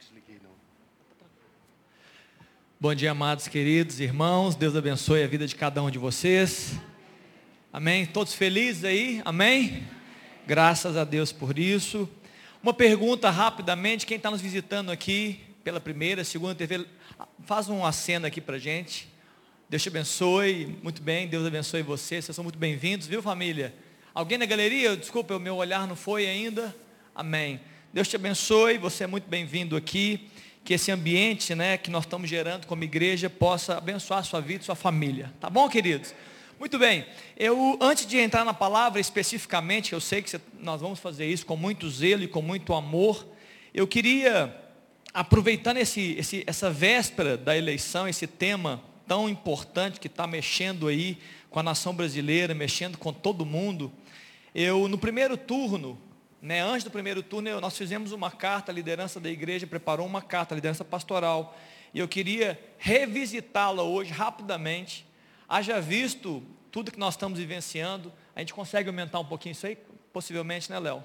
desliguei não. Bom dia, amados queridos irmãos. Deus abençoe a vida de cada um de vocês. Amém? Todos felizes aí? Amém? Graças a Deus por isso. Uma pergunta rapidamente, quem está nos visitando aqui pela primeira, segunda TV, faz um aceno aqui para gente. Deus te abençoe, muito bem, Deus abençoe vocês, vocês são muito bem-vindos, viu família? Alguém na galeria? Desculpa, o meu olhar não foi ainda. Amém. Deus te abençoe, você é muito bem-vindo aqui. Que esse ambiente né, que nós estamos gerando como igreja possa abençoar a sua vida e sua família. Tá bom, queridos? Muito bem. Eu, antes de entrar na palavra especificamente, eu sei que nós vamos fazer isso com muito zelo e com muito amor. Eu queria, aproveitando esse, esse, essa véspera da eleição, esse tema tão importante que está mexendo aí com a nação brasileira, mexendo com todo mundo. Eu, no primeiro turno, né, antes do primeiro turno, nós fizemos uma carta, a liderança da igreja preparou uma carta, a liderança pastoral. E eu queria revisitá-la hoje rapidamente. Haja visto tudo que nós estamos vivenciando, a gente consegue aumentar um pouquinho isso aí? Possivelmente, né, Léo?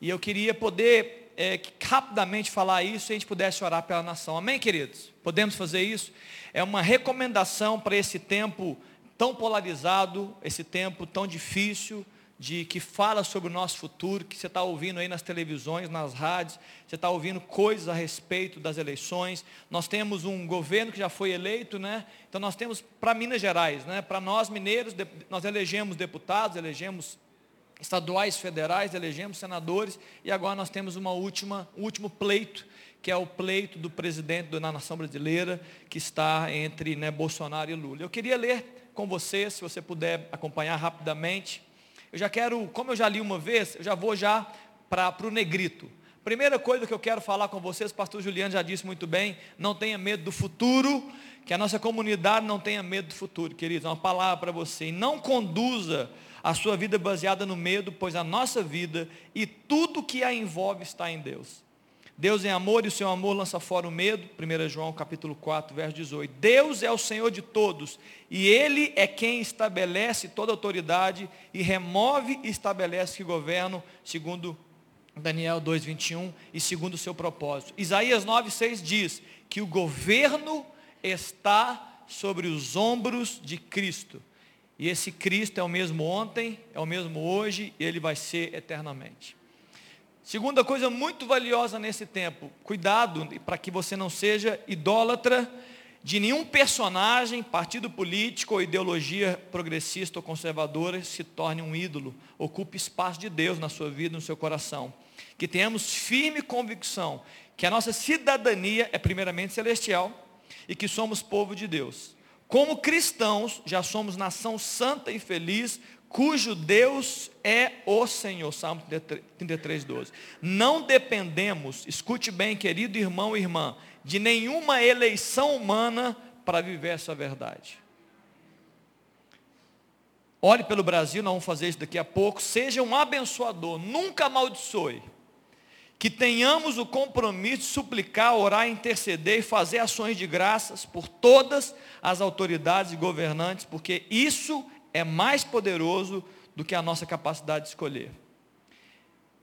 E eu queria poder é, rapidamente falar isso e a gente pudesse orar pela nação. Amém, queridos? Podemos fazer isso? É uma recomendação para esse tempo tão polarizado, esse tempo tão difícil, de que fala sobre o nosso futuro, que você está ouvindo aí nas televisões, nas rádios, você está ouvindo coisas a respeito das eleições. Nós temos um governo que já foi eleito, né? Então nós temos para Minas Gerais, né? Para nós mineiros, nós elegemos deputados, elegemos estaduais, federais, elegemos senadores e agora nós temos uma última, um último pleito que é o pleito do presidente da nação brasileira, que está entre né, Bolsonaro e Lula. Eu queria ler com você, se você puder acompanhar rapidamente. Eu já quero, como eu já li uma vez, eu já vou já para o negrito. Primeira coisa que eu quero falar com vocês, o pastor Juliano já disse muito bem, não tenha medo do futuro, que a nossa comunidade não tenha medo do futuro, queridos. É uma palavra para você. Não conduza a sua vida baseada no medo, pois a nossa vida e tudo que a envolve está em Deus. Deus é amor e o seu amor lança fora o medo. 1 João capítulo 4, verso 18. Deus é o Senhor de todos e Ele é quem estabelece toda autoridade e remove e estabelece que governo, segundo Daniel 2, 21 e segundo o seu propósito. Isaías 9, 6 diz que o governo está sobre os ombros de Cristo. E esse Cristo é o mesmo ontem, é o mesmo hoje e ele vai ser eternamente. Segunda coisa muito valiosa nesse tempo, cuidado para que você não seja idólatra de nenhum personagem, partido político ou ideologia progressista ou conservadora se torne um ídolo, ocupe espaço de Deus na sua vida, no seu coração. Que tenhamos firme convicção que a nossa cidadania é primeiramente celestial e que somos povo de Deus. Como cristãos, já somos nação santa e feliz, cujo Deus é o Senhor. Salmo 33, 12. Não dependemos, escute bem, querido irmão e irmã, de nenhuma eleição humana para viver essa verdade. Olhe pelo Brasil, nós vamos fazer isso daqui a pouco. Seja um abençoador, nunca amaldiçoe. Que tenhamos o compromisso de suplicar, orar, interceder e fazer ações de graças por todas as autoridades e governantes, porque isso é mais poderoso do que a nossa capacidade de escolher.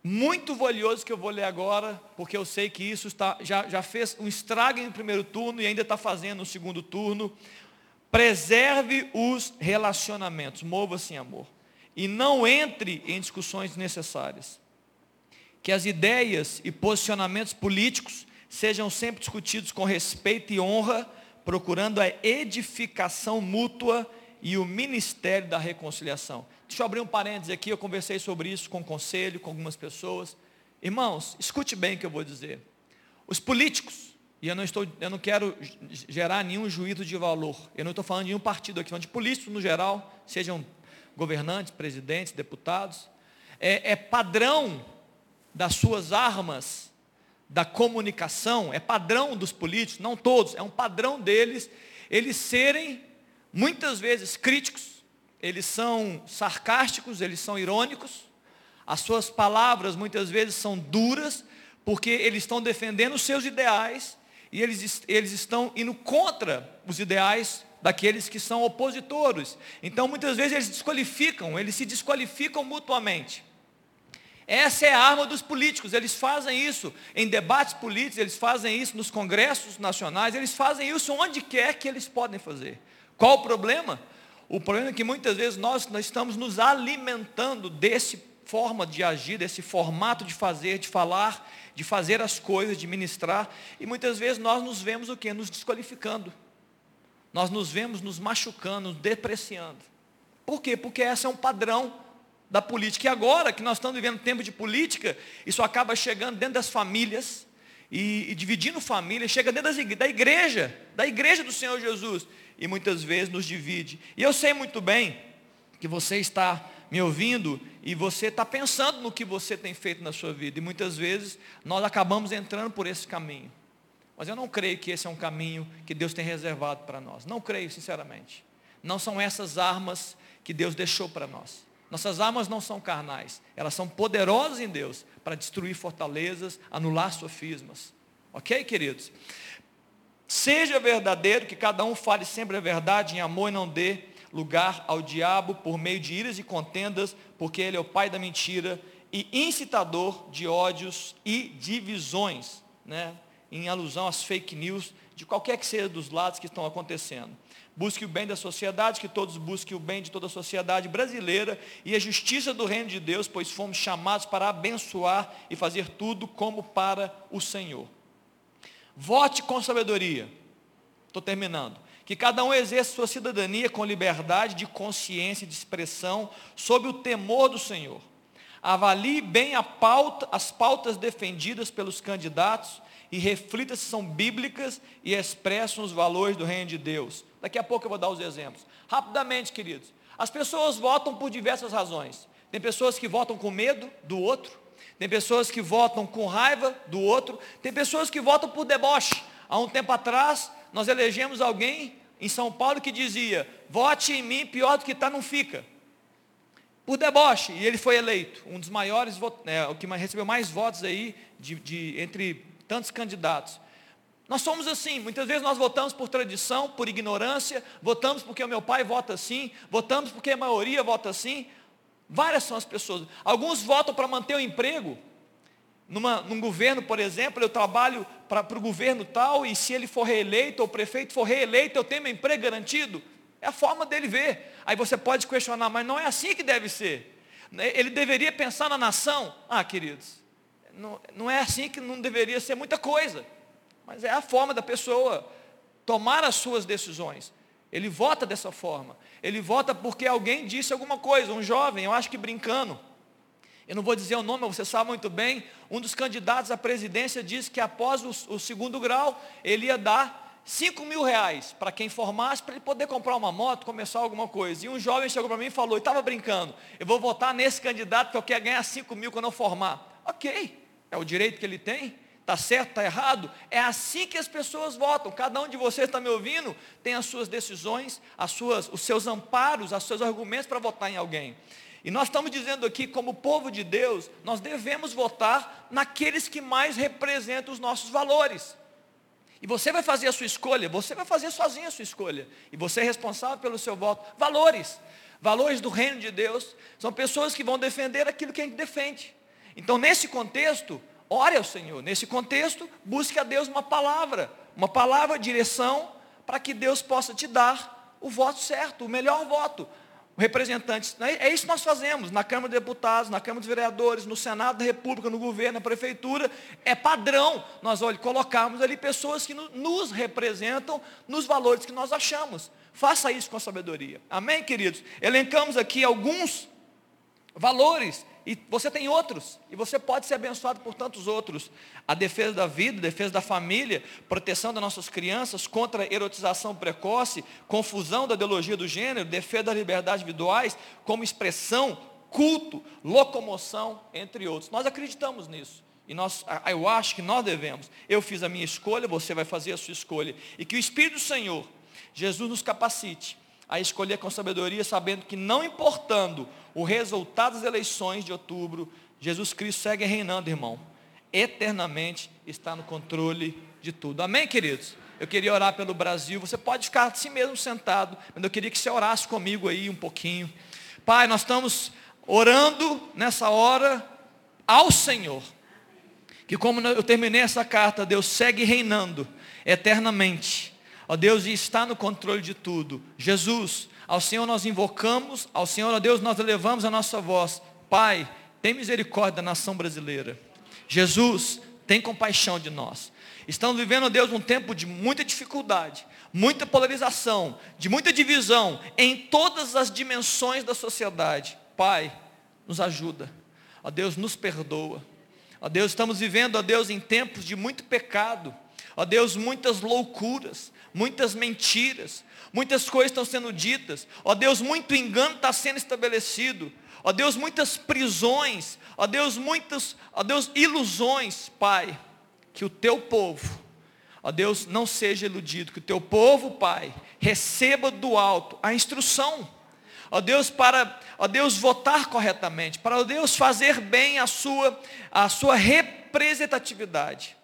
Muito valioso que eu vou ler agora, porque eu sei que isso está, já, já fez um estrago no primeiro turno e ainda está fazendo no segundo turno. Preserve os relacionamentos, mova-se em amor. E não entre em discussões necessárias. Que as ideias e posicionamentos políticos sejam sempre discutidos com respeito e honra, procurando a edificação mútua e o ministério da reconciliação. Deixa eu abrir um parênteses aqui, eu conversei sobre isso com o conselho, com algumas pessoas. Irmãos, escute bem o que eu vou dizer. Os políticos, e eu não, estou, eu não quero gerar nenhum juízo de valor, eu não estou falando de nenhum partido aqui, falando de políticos no geral, sejam governantes, presidentes, deputados, é, é padrão das suas armas, da comunicação, é padrão dos políticos, não todos, é um padrão deles, eles serem muitas vezes críticos, eles são sarcásticos, eles são irônicos, as suas palavras muitas vezes são duras, porque eles estão defendendo os seus ideais e eles, eles estão indo contra os ideais daqueles que são opositores. Então muitas vezes eles desqualificam, eles se desqualificam mutuamente. Essa é a arma dos políticos, eles fazem isso em debates políticos, eles fazem isso nos congressos nacionais, eles fazem isso onde quer que eles podem fazer. Qual o problema? O problema é que muitas vezes nós, nós estamos nos alimentando desse forma de agir, desse formato de fazer, de falar, de fazer as coisas, de ministrar, e muitas vezes nós nos vemos o que? Nos desqualificando. Nós nos vemos nos machucando, nos depreciando. Por quê? Porque esse é um padrão da política. E agora que nós estamos vivendo tempo de política, isso acaba chegando dentro das famílias e, e dividindo famílias, chega dentro das, da igreja, da igreja do Senhor Jesus, e muitas vezes nos divide. E eu sei muito bem que você está me ouvindo e você está pensando no que você tem feito na sua vida. E muitas vezes nós acabamos entrando por esse caminho. Mas eu não creio que esse é um caminho que Deus tem reservado para nós. Não creio, sinceramente. Não são essas armas que Deus deixou para nós. Nossas armas não são carnais, elas são poderosas em Deus para destruir fortalezas, anular sofismas. Ok, queridos? Seja verdadeiro, que cada um fale sempre a verdade em amor e não dê lugar ao diabo por meio de iras e contendas, porque ele é o pai da mentira e incitador de ódios e divisões, né? em alusão às fake news, de qualquer que seja dos lados que estão acontecendo. Busque o bem da sociedade, que todos busquem o bem de toda a sociedade brasileira e a justiça do reino de Deus, pois fomos chamados para abençoar e fazer tudo como para o Senhor. Vote com sabedoria. Estou terminando que cada um exerça sua cidadania com liberdade de consciência e de expressão, sob o temor do Senhor. Avalie bem pauta, as pautas defendidas pelos candidatos e reflita se são bíblicas e expressam os valores do reino de Deus. Daqui a pouco eu vou dar os exemplos. Rapidamente, queridos. As pessoas votam por diversas razões. Tem pessoas que votam com medo do outro, tem pessoas que votam com raiva do outro, tem pessoas que votam por deboche. Há um tempo atrás, nós elegemos alguém em São Paulo que dizia, vote em mim, pior do que está, não fica. Por deboche, e ele foi eleito, um dos maiores, é, o que recebeu mais votos aí, de, de, entre tantos candidatos. Nós somos assim, muitas vezes nós votamos por tradição, por ignorância, votamos porque o meu pai vota assim, votamos porque a maioria vota assim. Várias são as pessoas. Alguns votam para manter o emprego, numa, num governo, por exemplo, eu trabalho para o governo tal, e se ele for reeleito, ou o prefeito for reeleito, eu tenho meu emprego garantido. É a forma dele ver. Aí você pode questionar, mas não é assim que deve ser. Ele deveria pensar na nação. Ah, queridos, não, não é assim que não deveria ser muita coisa. Mas é a forma da pessoa tomar as suas decisões. Ele vota dessa forma. Ele vota porque alguém disse alguma coisa, um jovem, eu acho que brincando. Eu não vou dizer o nome, mas você sabe muito bem. Um dos candidatos à presidência disse que após o, o segundo grau, ele ia dar 5 mil reais para quem formasse, para ele poder comprar uma moto, começar alguma coisa. E um jovem chegou para mim e falou, e estava brincando, eu vou votar nesse candidato que eu quero ganhar 5 mil quando eu formar. Ok, é o direito que ele tem, está certo, está errado. É assim que as pessoas votam. Cada um de vocês está me ouvindo, tem as suas decisões, as suas, os seus amparos, os seus argumentos para votar em alguém. E nós estamos dizendo aqui, como povo de Deus, nós devemos votar naqueles que mais representam os nossos valores. E você vai fazer a sua escolha, você vai fazer sozinho a sua escolha. E você é responsável pelo seu voto. Valores. Valores do reino de Deus. São pessoas que vão defender aquilo que a gente defende. Então, nesse contexto, ore ao Senhor. Nesse contexto, busque a Deus uma palavra. Uma palavra, direção, para que Deus possa te dar o voto certo, o melhor voto representantes. Né? É isso que nós fazemos na Câmara de Deputados, na Câmara dos Vereadores, no Senado da República, no governo, na Prefeitura. É padrão nós olha, colocarmos ali pessoas que nos representam nos valores que nós achamos. Faça isso com sabedoria. Amém, queridos? Elencamos aqui alguns valores e você tem outros, e você pode ser abençoado por tantos outros. A defesa da vida, defesa da família, proteção das nossas crianças contra a erotização precoce, confusão da ideologia do gênero, defesa das liberdades individuais, como expressão, culto, locomoção, entre outros. Nós acreditamos nisso. E nós, eu acho que nós devemos. Eu fiz a minha escolha, você vai fazer a sua escolha. E que o Espírito do Senhor, Jesus nos capacite a escolher com sabedoria, sabendo que não importando o resultado das eleições de outubro, Jesus Cristo segue reinando, irmão. Eternamente está no controle de tudo. Amém, queridos? Eu queria orar pelo Brasil. Você pode ficar assim mesmo sentado, mas eu queria que você orasse comigo aí um pouquinho. Pai, nós estamos orando nessa hora ao Senhor. Que como eu terminei essa carta, Deus segue reinando eternamente. Ó Deus, está no controle de tudo. Jesus, ao Senhor nós invocamos, ao Senhor, ó Deus, nós elevamos a nossa voz. Pai, tem misericórdia da nação brasileira. Jesus, tem compaixão de nós. Estamos vivendo, ó Deus, um tempo de muita dificuldade, muita polarização, de muita divisão em todas as dimensões da sociedade. Pai, nos ajuda. Ó Deus, nos perdoa. Ó Deus, estamos vivendo, ó Deus, em tempos de muito pecado. Ó Deus, muitas loucuras, muitas mentiras, muitas coisas estão sendo ditas. Ó Deus, muito engano está sendo estabelecido. Ó Deus, muitas prisões. Ó Deus, muitas, ó Deus, ilusões, Pai. Que o teu povo, ó Deus, não seja iludido. Que o teu povo, Pai, receba do alto a instrução ó Deus, para, ó Deus, votar corretamente, para, ó Deus, fazer bem a sua, a sua representatividade.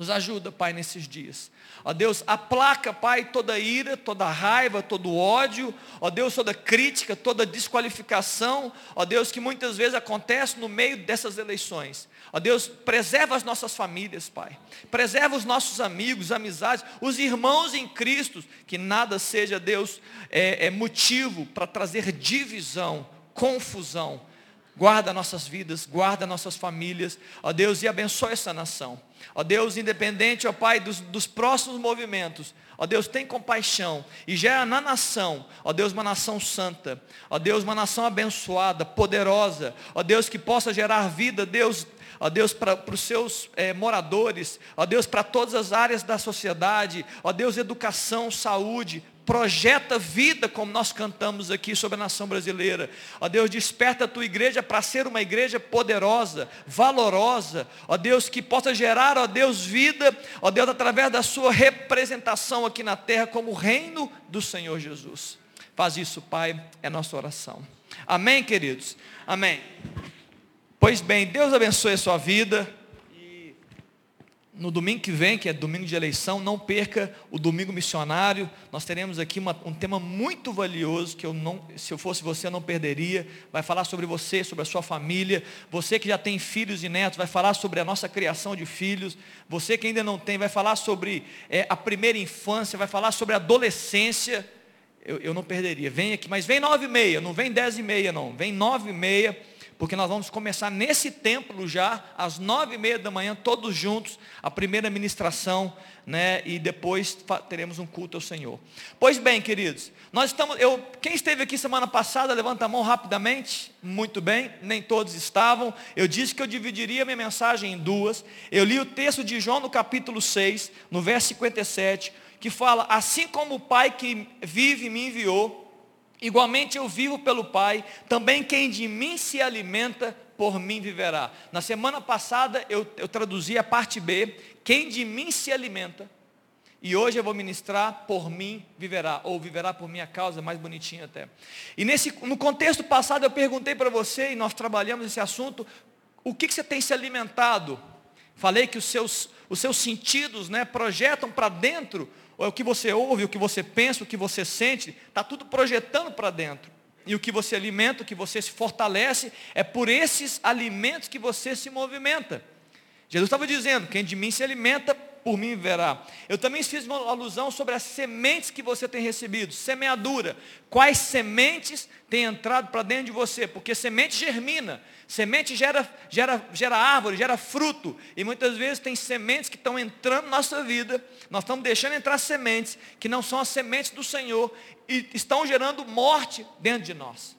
Nos ajuda, Pai, nesses dias. Ó Deus, aplaca, Pai, toda ira, toda raiva, todo ódio, ó Deus, toda crítica, toda desqualificação, ó Deus, que muitas vezes acontece no meio dessas eleições. Ó Deus, preserva as nossas famílias, Pai. Preserva os nossos amigos, amizades, os irmãos em Cristo, que nada seja, Deus, é, é motivo para trazer divisão, confusão. Guarda nossas vidas, guarda nossas famílias, ó Deus, e abençoe essa nação. Ó Deus, independente, ó Pai, dos, dos próximos movimentos, ó Deus, tem compaixão e gera na nação, ó Deus, uma nação santa, ó Deus, uma nação abençoada, poderosa, ó Deus, que possa gerar vida, Deus, ó Deus, para os seus é, moradores, ó Deus, para todas as áreas da sociedade, ó Deus, educação, saúde, projeta vida, como nós cantamos aqui sobre a nação brasileira. Ó Deus, desperta a tua igreja para ser uma igreja poderosa, valorosa, ó Deus, que possa gerar, ó Deus, vida, ó Deus, através da sua representação aqui na terra como reino do Senhor Jesus. Faz isso, Pai, é nossa oração. Amém, queridos? Amém. Pois bem, Deus abençoe a sua vida no domingo que vem, que é domingo de eleição, não perca o domingo missionário. Nós teremos aqui uma, um tema muito valioso que eu não, se eu fosse você, eu não perderia. Vai falar sobre você, sobre a sua família. Você que já tem filhos e netos, vai falar sobre a nossa criação de filhos. Você que ainda não tem, vai falar sobre é, a primeira infância, vai falar sobre a adolescência. Eu, eu não perderia. Vem aqui, mas vem nove e meia, não vem dez e meia, não. Vem nove e meia porque nós vamos começar nesse templo já, às nove e meia da manhã, todos juntos, a primeira ministração, né, e depois teremos um culto ao Senhor. Pois bem, queridos, nós estamos, eu, quem esteve aqui semana passada, levanta a mão rapidamente, muito bem, nem todos estavam, eu disse que eu dividiria minha mensagem em duas, eu li o texto de João no capítulo 6, no verso 57, que fala, assim como o Pai que vive me enviou, Igualmente eu vivo pelo Pai, também quem de mim se alimenta, por mim viverá. Na semana passada eu, eu traduzi a parte B, quem de mim se alimenta, e hoje eu vou ministrar, por mim viverá, ou viverá por minha causa, mais bonitinho até. E nesse, no contexto passado eu perguntei para você, e nós trabalhamos esse assunto, o que, que você tem se alimentado? Falei que os seus, os seus sentidos né, projetam para dentro o que você ouve, o que você pensa, o que você sente, está tudo projetando para dentro. E o que você alimenta, o que você se fortalece, é por esses alimentos que você se movimenta. Jesus estava dizendo, quem de mim se alimenta, por mim verá. Eu também fiz uma alusão sobre as sementes que você tem recebido, semeadura. Quais sementes têm entrado para dentro de você? Porque semente germina, semente gera, gera, gera árvore, gera fruto. E muitas vezes tem sementes que estão entrando na nossa vida, nós estamos deixando entrar sementes que não são as sementes do Senhor e estão gerando morte dentro de nós.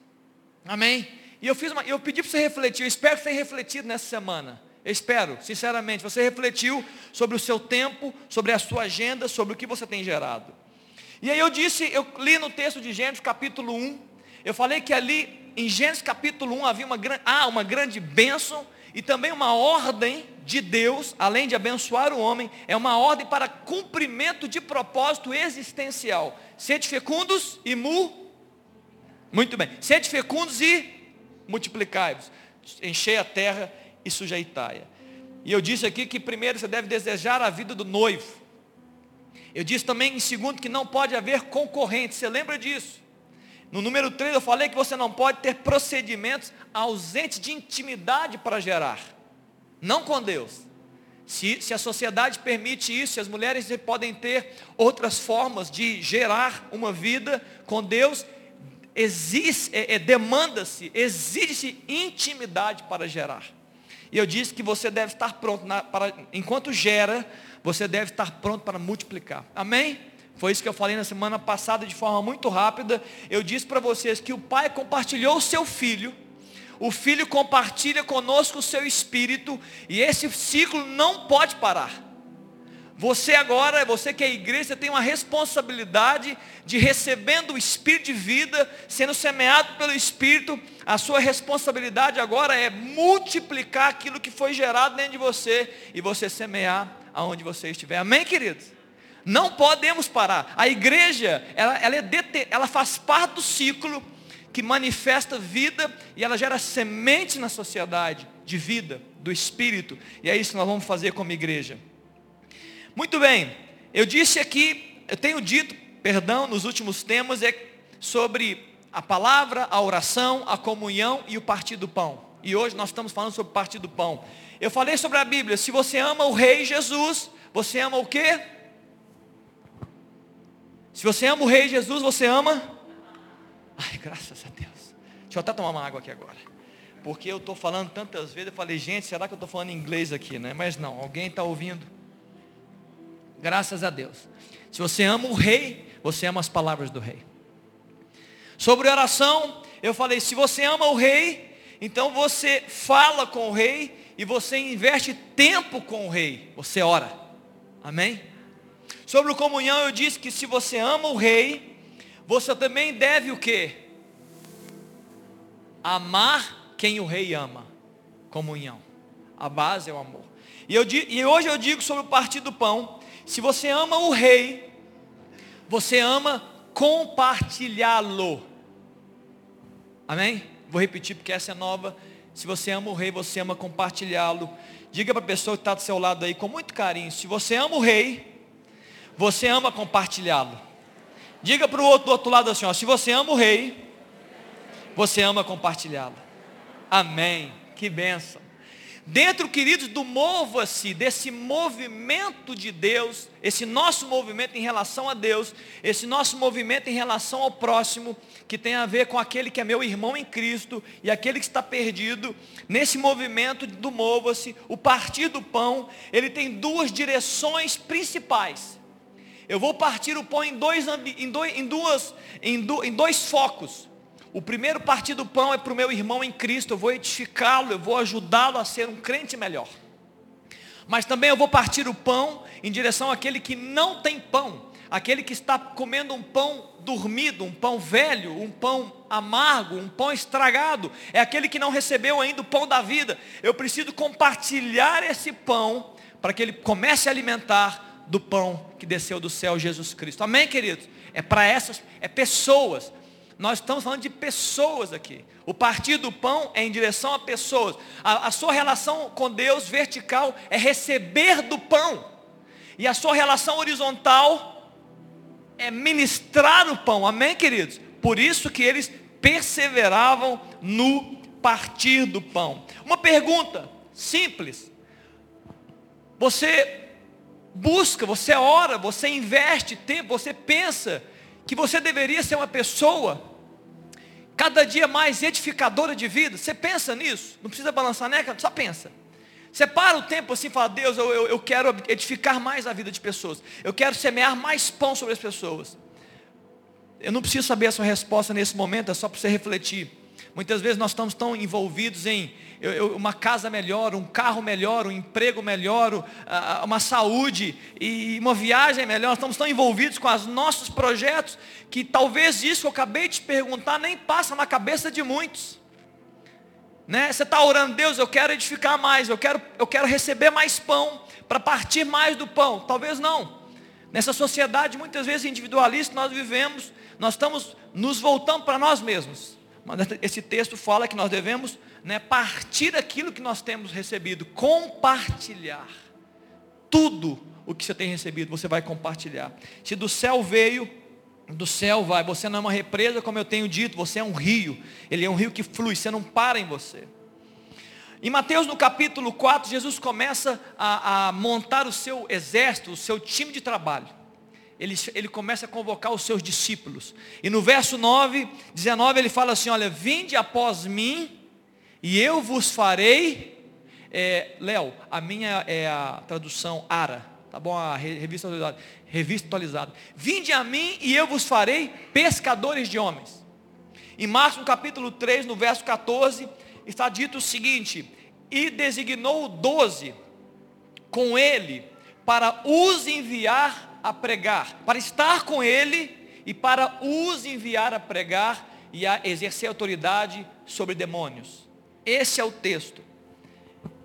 Amém? E eu, fiz uma, eu pedi para você refletir, eu espero que você tenha refletido nessa semana. Espero, sinceramente, você refletiu sobre o seu tempo, sobre a sua agenda, sobre o que você tem gerado. E aí eu disse, eu li no texto de Gênesis capítulo 1, eu falei que ali em Gênesis capítulo 1 havia uma, ah, uma grande bênção e também uma ordem de Deus, além de abençoar o homem, é uma ordem para cumprimento de propósito existencial. Sede fecundos e mu. Muito bem. Sede fecundos e multiplicai-vos. Enchei a terra e sujeitai-a. E eu disse aqui que primeiro você deve desejar a vida do noivo. Eu disse também em segundo que não pode haver concorrente. Você lembra disso? No número 3 eu falei que você não pode ter procedimentos ausentes de intimidade para gerar. Não com Deus. Se, se, a sociedade permite isso, as mulheres podem ter outras formas de gerar uma vida com Deus, existe, é, é, demanda-se, exige-se intimidade para gerar. E eu disse que você deve estar pronto, na, para, enquanto gera, você deve estar pronto para multiplicar. Amém? Foi isso que eu falei na semana passada de forma muito rápida. Eu disse para vocês que o Pai compartilhou o seu Filho, o Filho compartilha conosco o seu Espírito, e esse ciclo não pode parar. Você agora, você que é igreja, tem uma responsabilidade de recebendo o Espírito de vida, sendo semeado pelo Espírito, a sua responsabilidade agora é multiplicar aquilo que foi gerado dentro de você e você semear aonde você estiver. Amém, queridos? Não podemos parar. A igreja, ela, ela, é ela faz parte do ciclo que manifesta vida e ela gera semente na sociedade de vida, do Espírito. E é isso que nós vamos fazer como igreja. Muito bem, eu disse aqui, eu tenho dito, perdão, nos últimos temas, é sobre a palavra, a oração, a comunhão e o partir do pão. E hoje nós estamos falando sobre o partir do pão. Eu falei sobre a Bíblia, se você ama o Rei Jesus, você ama o quê? Se você ama o Rei Jesus, você ama? Ai, graças a Deus. Deixa eu até tomar uma água aqui agora. Porque eu estou falando tantas vezes, eu falei, gente, será que eu estou falando inglês aqui, né? Mas não, alguém está ouvindo. Graças a Deus. Se você ama o rei, você ama as palavras do rei. Sobre oração, eu falei, se você ama o rei, então você fala com o rei e você investe tempo com o rei. Você ora. Amém? Sobre comunhão, eu disse que se você ama o rei, você também deve o quê? Amar quem o rei ama. Comunhão. A base é o amor. E, eu, e hoje eu digo sobre o partir do pão. Se você ama o rei, você ama compartilhá-lo. Amém? Vou repetir porque essa é nova. Se você ama o rei, você ama compartilhá-lo. Diga para a pessoa que está do seu lado aí com muito carinho. Se você ama o rei, você ama compartilhá-lo. Diga para o outro do outro lado assim, ó, se você ama o rei, você ama compartilhá-lo. Amém. Que benção. Dentro, queridos, do mova-se, desse movimento de Deus, esse nosso movimento em relação a Deus, esse nosso movimento em relação ao próximo, que tem a ver com aquele que é meu irmão em Cristo e aquele que está perdido, nesse movimento do mova-se, o partir do pão, ele tem duas direções principais. Eu vou partir o pão em dois, em dois, em duas, em, do, em dois focos. O primeiro partir do pão é para o meu irmão em Cristo, eu vou edificá-lo, eu vou ajudá-lo a ser um crente melhor. Mas também eu vou partir o pão em direção àquele que não tem pão, aquele que está comendo um pão dormido, um pão velho, um pão amargo, um pão estragado, é aquele que não recebeu ainda o pão da vida. Eu preciso compartilhar esse pão para que ele comece a alimentar do pão que desceu do céu, Jesus Cristo. Amém, queridos? É para essas, é pessoas. Nós estamos falando de pessoas aqui. O partir do pão é em direção a pessoas. A, a, sua relação com Deus vertical é receber do pão. E a sua relação horizontal é ministrar o pão. Amém, queridos? Por isso que eles perseveravam no partir do pão. Uma pergunta simples. Você busca, você ora, você investe tempo, você pensa que você deveria ser uma pessoa cada dia mais edificadora de vida. Você pensa nisso? Não precisa balançar neca, só pensa. Você para o tempo assim e fala, Deus, eu, eu, eu quero edificar mais a vida de pessoas. Eu quero semear mais pão sobre as pessoas. Eu não preciso saber a sua resposta nesse momento, é só para você refletir. Muitas vezes nós estamos tão envolvidos em eu, eu, uma casa melhor, um carro melhor, um emprego melhor, uma saúde e uma viagem melhor. Nós estamos tão envolvidos com os nossos projetos que talvez isso que eu acabei de te perguntar nem passa na cabeça de muitos. Né? Você está orando, Deus, eu quero edificar mais, eu quero, eu quero receber mais pão, para partir mais do pão. Talvez não. Nessa sociedade muitas vezes individualista nós vivemos, nós estamos nos voltando para nós mesmos. Mas esse texto fala que nós devemos né, partir daquilo que nós temos recebido, compartilhar. Tudo o que você tem recebido, você vai compartilhar. Se do céu veio do céu vai. Você não é uma represa, como eu tenho dito, você é um rio. Ele é um rio que flui, você não para em você. Em Mateus no capítulo 4, Jesus começa a, a montar o seu exército, o seu time de trabalho. Ele, ele, começa a convocar os seus discípulos. E no verso 9, 19, ele fala assim: Olha, vinde após mim, e eu vos farei. É, Léo, a minha é a tradução ARA, tá bom? A revista atualizada. Revista atualizada. Vinde a mim e eu vos farei pescadores de homens. Em Marcos, capítulo 3, no verso 14, está dito o seguinte: E designou doze com ele para os enviar a pregar, para estar com ele e para os enviar a pregar e a exercer autoridade sobre demônios. Esse é o texto.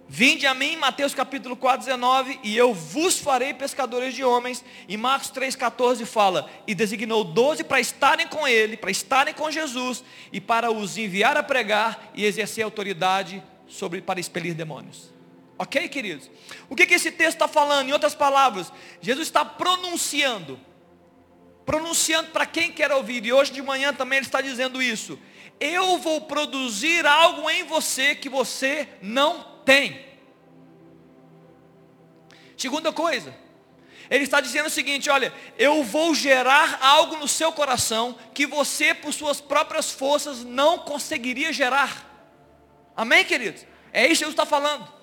Vinde a mim, Mateus capítulo 4, 19, e eu vos farei pescadores de homens. E Marcos 3, 14 fala, e designou doze para estarem com ele, para estarem com Jesus, e para os enviar a pregar e exercer autoridade sobre, para expelir demônios. Ok, queridos? O que, que esse texto está falando? Em outras palavras, Jesus está pronunciando, pronunciando para quem quer ouvir, e hoje de manhã também ele está dizendo isso eu vou produzir algo em você que você não tem. Segunda coisa, ele está dizendo o seguinte: olha, eu vou gerar algo no seu coração que você, por suas próprias forças, não conseguiria gerar. Amém, queridos? É isso que Jesus está falando.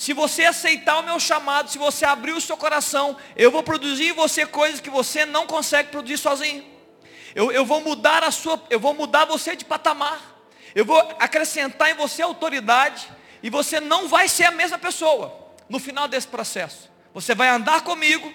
Se você aceitar o meu chamado, se você abrir o seu coração, eu vou produzir em você coisas que você não consegue produzir sozinho. Eu, eu vou mudar a sua, eu vou mudar você de patamar. Eu vou acrescentar em você autoridade e você não vai ser a mesma pessoa no final desse processo. Você vai andar comigo,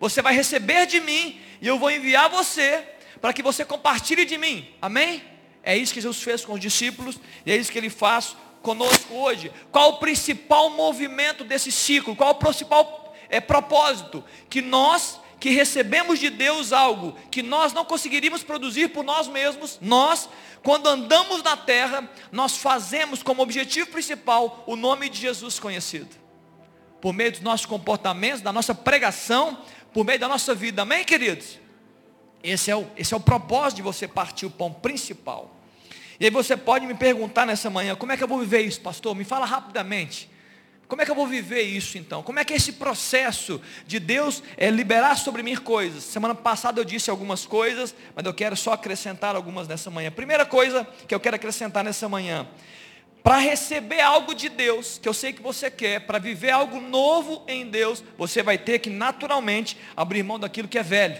você vai receber de mim e eu vou enviar você para que você compartilhe de mim. Amém? É isso que Jesus fez com os discípulos e é isso que ele faz conosco hoje. Qual o principal movimento desse ciclo? Qual o principal é, propósito? Que nós que recebemos de Deus algo que nós não conseguiríamos produzir por nós mesmos, nós, quando andamos na terra, nós fazemos como objetivo principal o nome de Jesus conhecido. Por meio dos nossos comportamentos, da nossa pregação, por meio da nossa vida. Amém, queridos? Esse é o, esse é o propósito de você partir o pão principal. E aí você pode me perguntar nessa manhã, como é que eu vou viver isso, pastor? Me fala rapidamente. Como é que eu vou viver isso então? Como é que é esse processo de Deus é, liberar sobre mim coisas? Semana passada eu disse algumas coisas, mas eu quero só acrescentar algumas nessa manhã. Primeira coisa que eu quero acrescentar nessa manhã. Para receber algo de Deus, que eu sei que você quer, para viver algo novo em Deus, você vai ter que naturalmente abrir mão daquilo que é velho.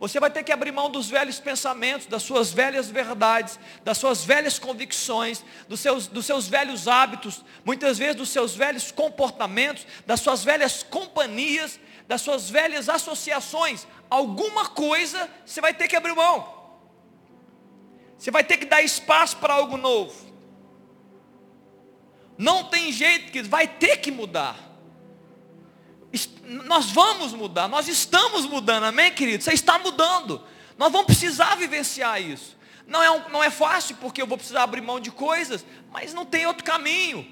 Você vai ter que abrir mão dos velhos pensamentos, das suas velhas verdades, das suas velhas convicções, dos seus, dos seus velhos hábitos, muitas vezes dos seus velhos comportamentos, das suas velhas companhias, das suas velhas associações. Alguma coisa você vai ter que abrir mão. Você vai ter que dar espaço para algo novo. Não tem jeito que vai ter que mudar nós vamos mudar, nós estamos mudando, amém, querido? Você está mudando. Nós vamos precisar vivenciar isso. Não é, um, não é fácil, porque eu vou precisar abrir mão de coisas, mas não tem outro caminho.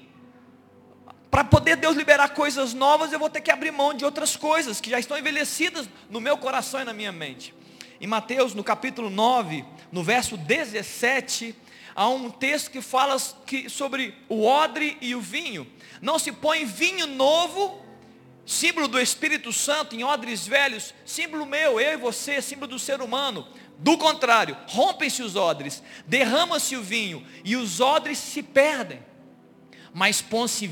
Para poder Deus liberar coisas novas, eu vou ter que abrir mão de outras coisas que já estão envelhecidas no meu coração e na minha mente. Em Mateus, no capítulo 9, no verso 17, há um texto que fala que, sobre o odre e o vinho. Não se põe vinho novo símbolo do Espírito Santo em odres velhos, símbolo meu, eu e você, símbolo do ser humano. Do contrário, rompem-se os odres, derrama-se o vinho e os odres se perdem. Mas põe-se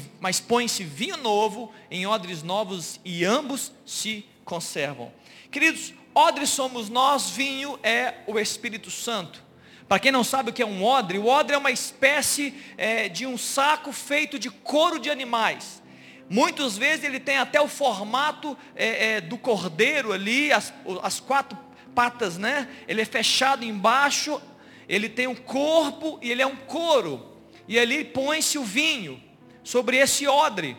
põe vinho novo em odres novos e ambos se conservam. Queridos, odres somos nós, vinho é o Espírito Santo. Para quem não sabe o que é um odre, o odre é uma espécie é, de um saco feito de couro de animais. Muitas vezes ele tem até o formato é, é, do cordeiro ali, as, as quatro patas, né? Ele é fechado embaixo, ele tem um corpo e ele é um couro. E ali põe-se o vinho sobre esse odre.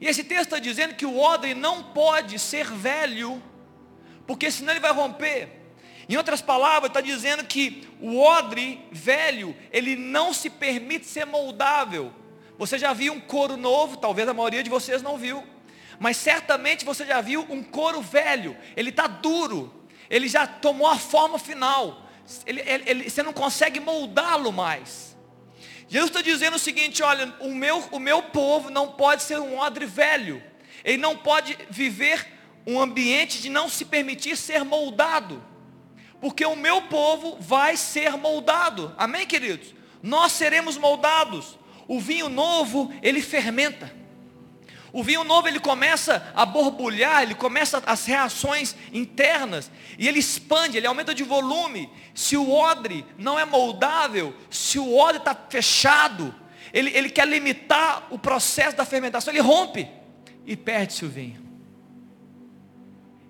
E esse texto está dizendo que o odre não pode ser velho, porque senão ele vai romper. Em outras palavras, está dizendo que o odre velho, ele não se permite ser moldável. Você já viu um couro novo? Talvez a maioria de vocês não viu. mas certamente você já viu um couro velho, ele está duro, ele já tomou a forma final, ele, ele, ele, você não consegue moldá-lo mais. Jesus está dizendo o seguinte: olha, o meu, o meu povo não pode ser um odre velho, ele não pode viver um ambiente de não se permitir ser moldado, porque o meu povo vai ser moldado, amém, queridos? Nós seremos moldados. O vinho novo, ele fermenta. O vinho novo ele começa a borbulhar, ele começa as reações internas e ele expande, ele aumenta de volume. Se o odre não é moldável, se o odre está fechado, ele, ele quer limitar o processo da fermentação, ele rompe e perde-se o vinho.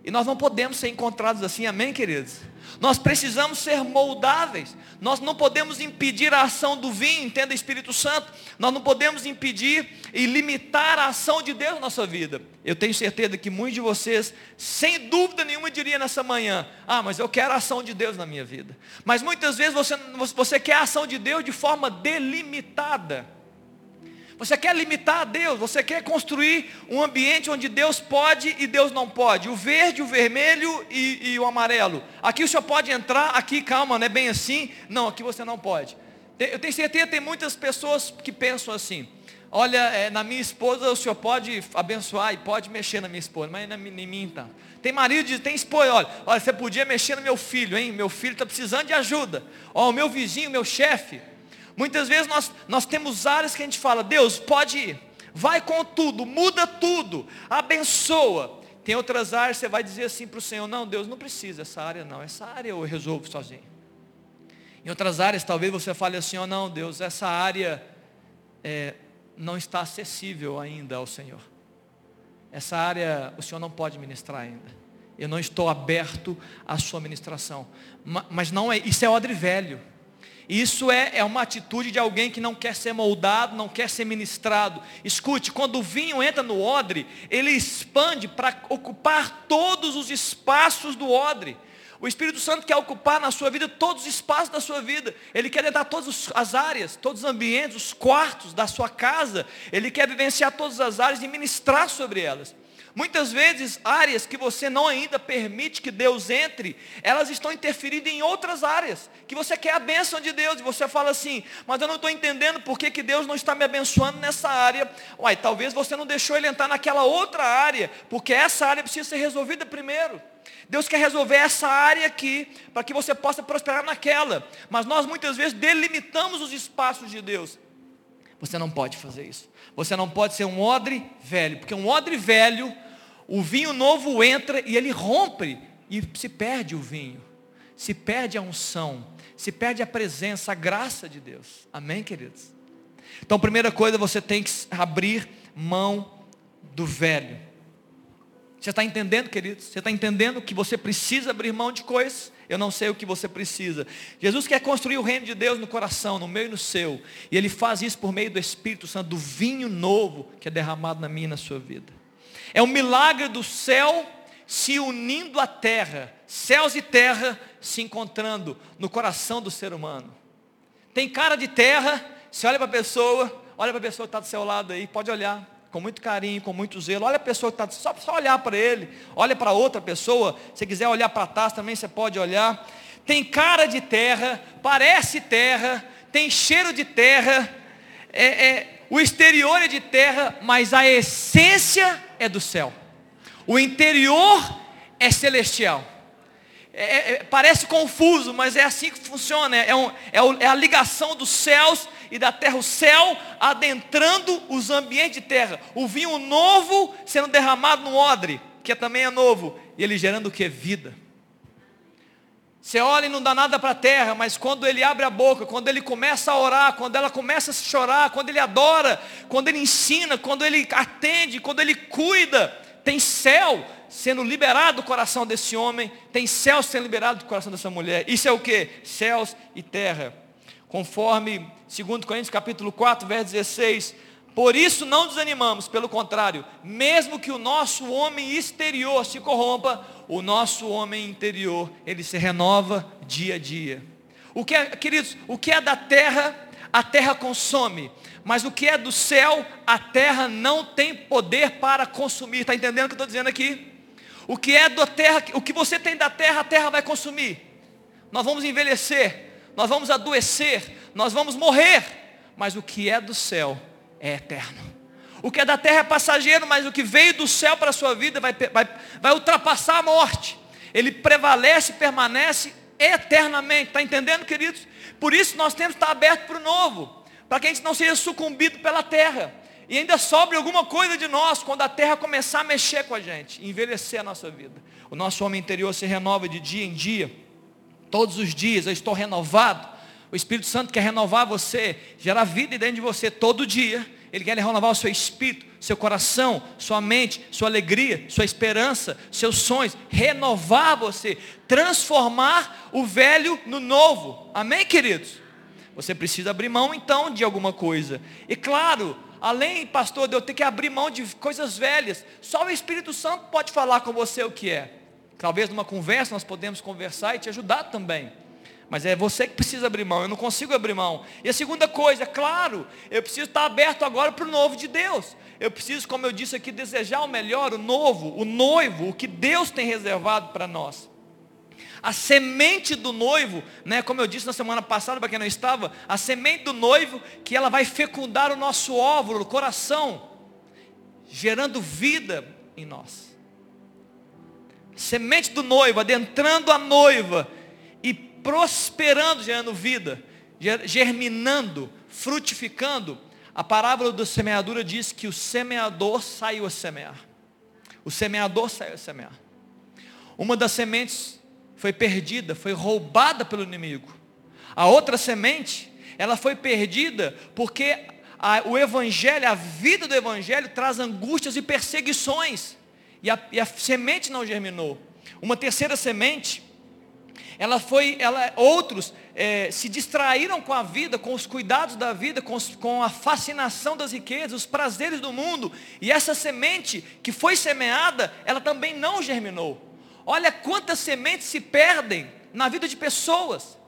E nós não podemos ser encontrados assim, amém, queridos? Nós precisamos ser moldáveis. Nós não podemos impedir a ação do vinho, entenda Espírito Santo. Nós não podemos impedir e limitar a ação de Deus na nossa vida. Eu tenho certeza que muitos de vocês, sem dúvida nenhuma, diriam nessa manhã: Ah, mas eu quero a ação de Deus na minha vida. Mas muitas vezes você, você quer a ação de Deus de forma delimitada. Você quer limitar a Deus, você quer construir um ambiente onde Deus pode e Deus não pode. O verde, o vermelho e, e o amarelo. Aqui o senhor pode entrar, aqui calma, não é bem assim. Não, aqui você não pode. Eu tenho certeza que tem muitas pessoas que pensam assim. Olha, é, na minha esposa o senhor pode abençoar e pode mexer na minha esposa, mas na, em mim então. Tem marido, tem esposa, olha, olha, você podia mexer no meu filho, hein? Meu filho está precisando de ajuda. Ó, o meu vizinho, meu chefe, Muitas vezes nós, nós temos áreas que a gente fala, Deus, pode ir, vai com tudo, muda tudo, abençoa. Tem outras áreas você vai dizer assim para o Senhor, não, Deus não precisa essa área não, essa área eu resolvo sozinho. Em outras áreas talvez você fale assim, oh, não, Deus, essa área é, não está acessível ainda ao Senhor. Essa área o Senhor não pode ministrar ainda. Eu não estou aberto à sua ministração. Mas não é, isso é odre velho. Isso é, é uma atitude de alguém que não quer ser moldado, não quer ser ministrado. Escute, quando o vinho entra no odre, ele expande para ocupar todos os espaços do odre. O Espírito Santo quer ocupar na sua vida todos os espaços da sua vida. Ele quer entrar todas as áreas, todos os ambientes, os quartos da sua casa. Ele quer vivenciar todas as áreas e ministrar sobre elas. Muitas vezes, áreas que você não ainda permite que Deus entre, elas estão interferindo em outras áreas, que você quer a bênção de Deus, e você fala assim, mas eu não estou entendendo por que, que Deus não está me abençoando nessa área. Uai, talvez você não deixou ele entrar naquela outra área, porque essa área precisa ser resolvida primeiro. Deus quer resolver essa área aqui, para que você possa prosperar naquela. Mas nós muitas vezes delimitamos os espaços de Deus. Você não pode fazer isso. Você não pode ser um odre velho, porque um odre velho o vinho novo entra e ele rompe e se perde o vinho, se perde a unção, se perde a presença, a graça de Deus. Amém, queridos? Então, primeira coisa, você tem que abrir mão do velho. Você está entendendo, queridos? Você está entendendo que você precisa abrir mão de coisas? Eu não sei o que você precisa. Jesus quer construir o reino de Deus no coração, no meu e no seu. E Ele faz isso por meio do Espírito Santo, do vinho novo que é derramado na minha e na sua vida. É um milagre do céu se unindo à terra, céus e terra se encontrando no coração do ser humano. Tem cara de terra, você olha para a pessoa, olha para a pessoa que está do seu lado aí, pode olhar com muito carinho, com muito zelo. Olha a pessoa que está, só, só olhar para ele, olha para outra pessoa. Se quiser olhar para trás também você pode olhar. Tem cara de terra, parece terra, tem cheiro de terra, é, é, o exterior é de terra, mas a essência é do céu. O interior é celestial. É, é, é parece confuso, mas é assim que funciona. É, um, é, é a ligação dos céus e da terra. O céu adentrando os ambientes de terra. O vinho novo sendo derramado no odre, que também é novo. E ele gerando o que? Vida. Você olha e não dá nada para a terra, mas quando ele abre a boca, quando ele começa a orar, quando ela começa a chorar, quando ele adora, quando ele ensina, quando ele atende, quando ele cuida, tem céu sendo liberado do coração desse homem, tem céu sendo liberado do coração dessa mulher. Isso é o que? Céus e terra. Conforme 2 Coríntios capítulo 4, verso 16, por isso não desanimamos, pelo contrário, mesmo que o nosso homem exterior se corrompa, o nosso homem interior, ele se renova dia a dia. O que é, queridos, o que é da terra a terra consome. Mas o que é do céu, a terra não tem poder para consumir. Está entendendo o que eu estou dizendo aqui? O que é da terra, o que você tem da terra, a terra vai consumir. Nós vamos envelhecer, nós vamos adoecer, nós vamos morrer. Mas o que é do céu é eterno. O que é da terra é passageiro, mas o que veio do céu para a sua vida vai, vai, vai ultrapassar a morte. Ele prevalece, permanece eternamente. Está entendendo, queridos? Por isso nós temos que estar abertos para o novo. Para que a gente não seja sucumbido pela terra. E ainda sobre alguma coisa de nós quando a terra começar a mexer com a gente, envelhecer a nossa vida. O nosso homem interior se renova de dia em dia. Todos os dias eu estou renovado. O Espírito Santo quer renovar você, gerar vida dentro de você todo dia. Ele quer renovar o seu espírito, seu coração, sua mente, sua alegria, sua esperança, seus sonhos, renovar você, transformar o velho no novo. Amém, queridos? Você precisa abrir mão então de alguma coisa. E claro, além, pastor, de eu ter que abrir mão de coisas velhas, só o Espírito Santo pode falar com você o que é. Talvez numa conversa nós podemos conversar e te ajudar também. Mas é você que precisa abrir mão, eu não consigo abrir mão. E a segunda coisa, é claro, eu preciso estar aberto agora para o novo de Deus. Eu preciso, como eu disse aqui, desejar o melhor, o novo, o noivo, o que Deus tem reservado para nós. A semente do noivo, né, como eu disse na semana passada, para quem não estava, a semente do noivo, que ela vai fecundar o nosso óvulo, o coração, gerando vida em nós. Semente do noivo, adentrando a noiva, prosperando, gerando vida, germinando, frutificando. A parábola da semeadura diz que o semeador saiu a semear. O semeador saiu a semear. Uma das sementes foi perdida, foi roubada pelo inimigo. A outra semente, ela foi perdida porque a, o evangelho, a vida do evangelho traz angústias e perseguições. E a, e a semente não germinou. Uma terceira semente ela foi, ela, outros é, se distraíram com a vida, com os cuidados da vida, com, os, com a fascinação das riquezas, os prazeres do mundo. E essa semente que foi semeada, ela também não germinou. Olha quantas sementes se perdem na vida de pessoas.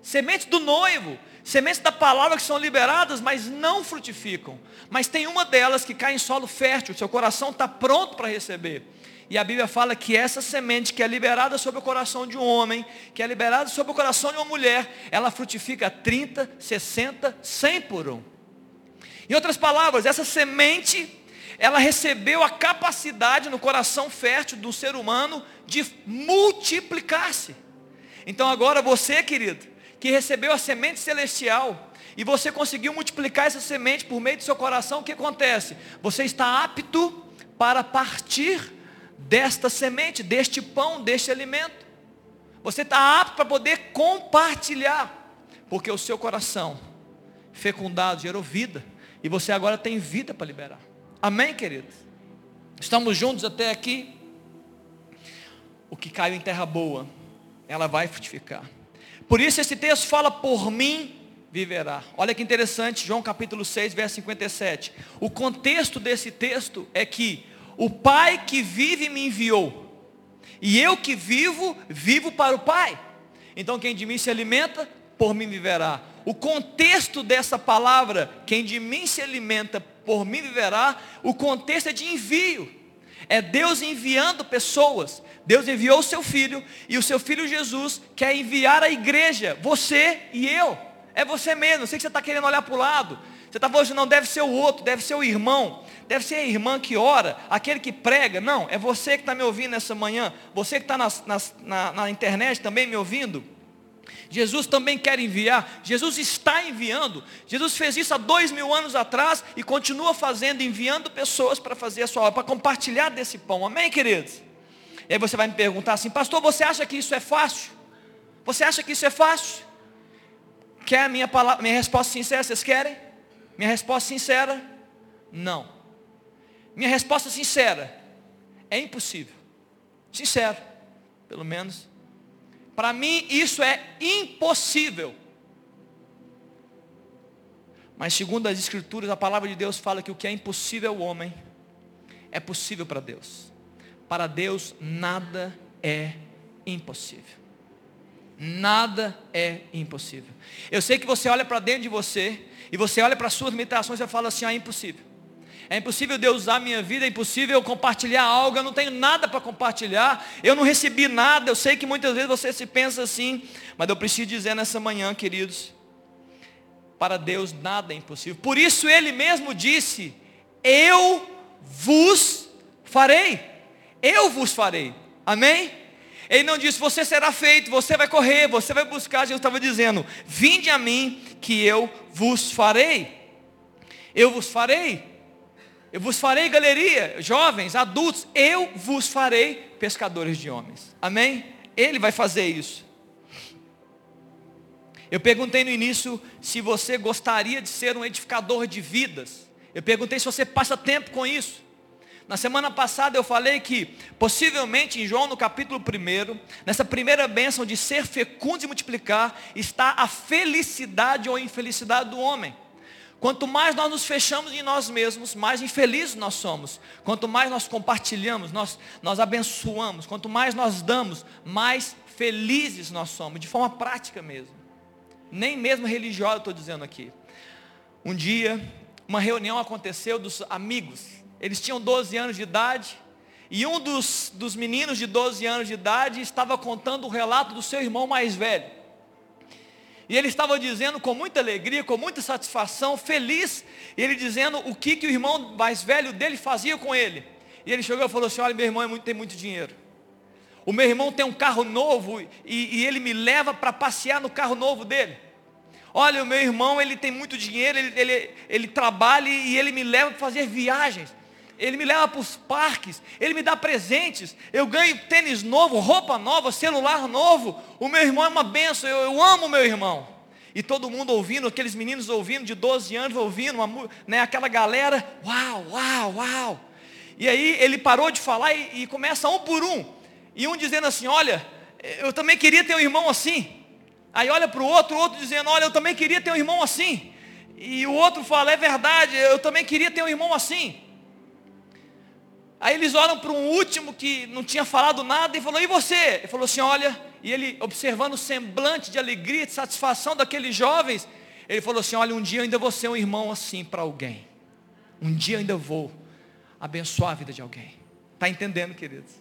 Sementes do noivo, sementes da palavra que são liberadas, mas não frutificam. Mas tem uma delas que cai em solo fértil, seu coração está pronto para receber. E a Bíblia fala que essa semente que é liberada sobre o coração de um homem, que é liberada sobre o coração de uma mulher, ela frutifica 30, 60, 100 por um. Em outras palavras, essa semente, ela recebeu a capacidade no coração fértil do ser humano de multiplicar-se. Então agora você, querido, que recebeu a semente celestial, e você conseguiu multiplicar essa semente por meio do seu coração, o que acontece? Você está apto para partir desta semente, deste pão, deste alimento. Você está apto para poder compartilhar, porque o seu coração fecundado gerou vida, e você agora tem vida para liberar. Amém, queridos? Estamos juntos até aqui. O que caiu em terra boa, ela vai frutificar. Por isso esse texto fala por mim viverá. Olha que interessante, João capítulo 6, verso 57. O contexto desse texto é que o Pai que vive me enviou. E eu que vivo, vivo para o Pai. Então quem de mim se alimenta, por mim viverá. O contexto dessa palavra, quem de mim se alimenta, por mim viverá, o contexto é de envio. É Deus enviando pessoas. Deus enviou o seu filho e o seu filho Jesus quer enviar a igreja, você e eu. É você mesmo. Eu sei que você está querendo olhar para o lado. Você está falando, não deve ser o outro, deve ser o irmão, deve ser a irmã que ora, aquele que prega. Não, é você que está me ouvindo nessa manhã, você que está na, na internet também me ouvindo. Jesus também quer enviar, Jesus está enviando. Jesus fez isso há dois mil anos atrás e continua fazendo, enviando pessoas para fazer a sua obra, para compartilhar desse pão. Amém, queridos? E aí você vai me perguntar assim, pastor, você acha que isso é fácil? Você acha que isso é fácil? Quer a minha, palavra, minha resposta sincera? Vocês querem? Minha resposta sincera, não. Minha resposta sincera, é impossível. Sincero, pelo menos. Para mim isso é impossível. Mas segundo as escrituras, a palavra de Deus fala que o que é impossível ao homem é possível para Deus. Para Deus nada é impossível. Nada é impossível. Eu sei que você olha para dentro de você e você olha para as suas limitações e fala assim: ah, é impossível. É impossível Deus usar a minha vida, é impossível compartilhar algo, eu não tenho nada para compartilhar, eu não recebi nada. Eu sei que muitas vezes você se pensa assim, mas eu preciso dizer nessa manhã, queridos, para Deus nada é impossível. Por isso ele mesmo disse: Eu vos farei. Eu vos farei. Amém? Ele não disse, você será feito, você vai correr, você vai buscar. Jesus estava dizendo, vinde a mim, que eu vos farei. Eu vos farei. Eu vos farei galeria, jovens, adultos, eu vos farei pescadores de homens. Amém? Ele vai fazer isso. Eu perguntei no início se você gostaria de ser um edificador de vidas. Eu perguntei se você passa tempo com isso. Na semana passada eu falei que, possivelmente em João no capítulo 1, nessa primeira bênção de ser fecundo e multiplicar, está a felicidade ou infelicidade do homem. Quanto mais nós nos fechamos em nós mesmos, mais infelizes nós somos. Quanto mais nós compartilhamos, nós, nós abençoamos. Quanto mais nós damos, mais felizes nós somos, de forma prática mesmo. Nem mesmo religiosa estou dizendo aqui. Um dia, uma reunião aconteceu dos amigos. Eles tinham 12 anos de idade. E um dos, dos meninos de 12 anos de idade estava contando o relato do seu irmão mais velho. E ele estava dizendo com muita alegria, com muita satisfação, feliz, ele dizendo o que, que o irmão mais velho dele fazia com ele. E ele chegou e falou assim, olha, meu irmão é muito, tem muito dinheiro. O meu irmão tem um carro novo e, e ele me leva para passear no carro novo dele. Olha, o meu irmão, ele tem muito dinheiro, ele, ele, ele trabalha e ele me leva para fazer viagens. Ele me leva para os parques, ele me dá presentes, eu ganho tênis novo, roupa nova, celular novo. O meu irmão é uma benção, eu, eu amo meu irmão. E todo mundo ouvindo, aqueles meninos ouvindo, de 12 anos ouvindo, uma, né, aquela galera, uau, uau, uau. E aí ele parou de falar e, e começa um por um. E um dizendo assim, olha, eu também queria ter um irmão assim. Aí olha para o outro, o outro dizendo, olha, eu também queria ter um irmão assim. E o outro fala, é verdade, eu também queria ter um irmão assim. Aí eles olham para um último que não tinha falado nada e falou, e você? Ele falou assim, olha, e ele observando o semblante de alegria, de satisfação daqueles jovens, ele falou assim, olha, um dia eu ainda vou ser um irmão assim para alguém. Um dia eu ainda vou abençoar a vida de alguém. Está entendendo, queridos?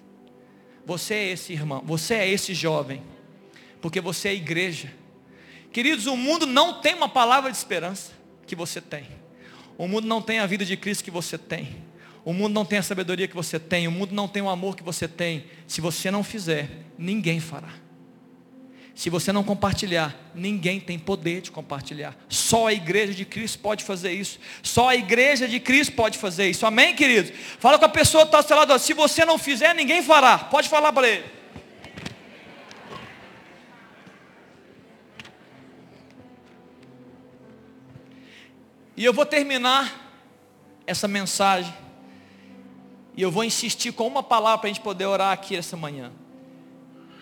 Você é esse irmão, você é esse jovem, porque você é igreja. Queridos, o mundo não tem uma palavra de esperança que você tem. O mundo não tem a vida de Cristo que você tem. O mundo não tem a sabedoria que você tem, o mundo não tem o amor que você tem. Se você não fizer, ninguém fará. Se você não compartilhar, ninguém tem poder de compartilhar. Só a igreja de Cristo pode fazer isso. Só a igreja de Cristo pode fazer isso. Amém, queridos? Fala com a pessoa que está ao seu lado. Se você não fizer, ninguém fará. Pode falar para ele. E eu vou terminar essa mensagem e eu vou insistir com uma palavra para a gente poder orar aqui essa manhã.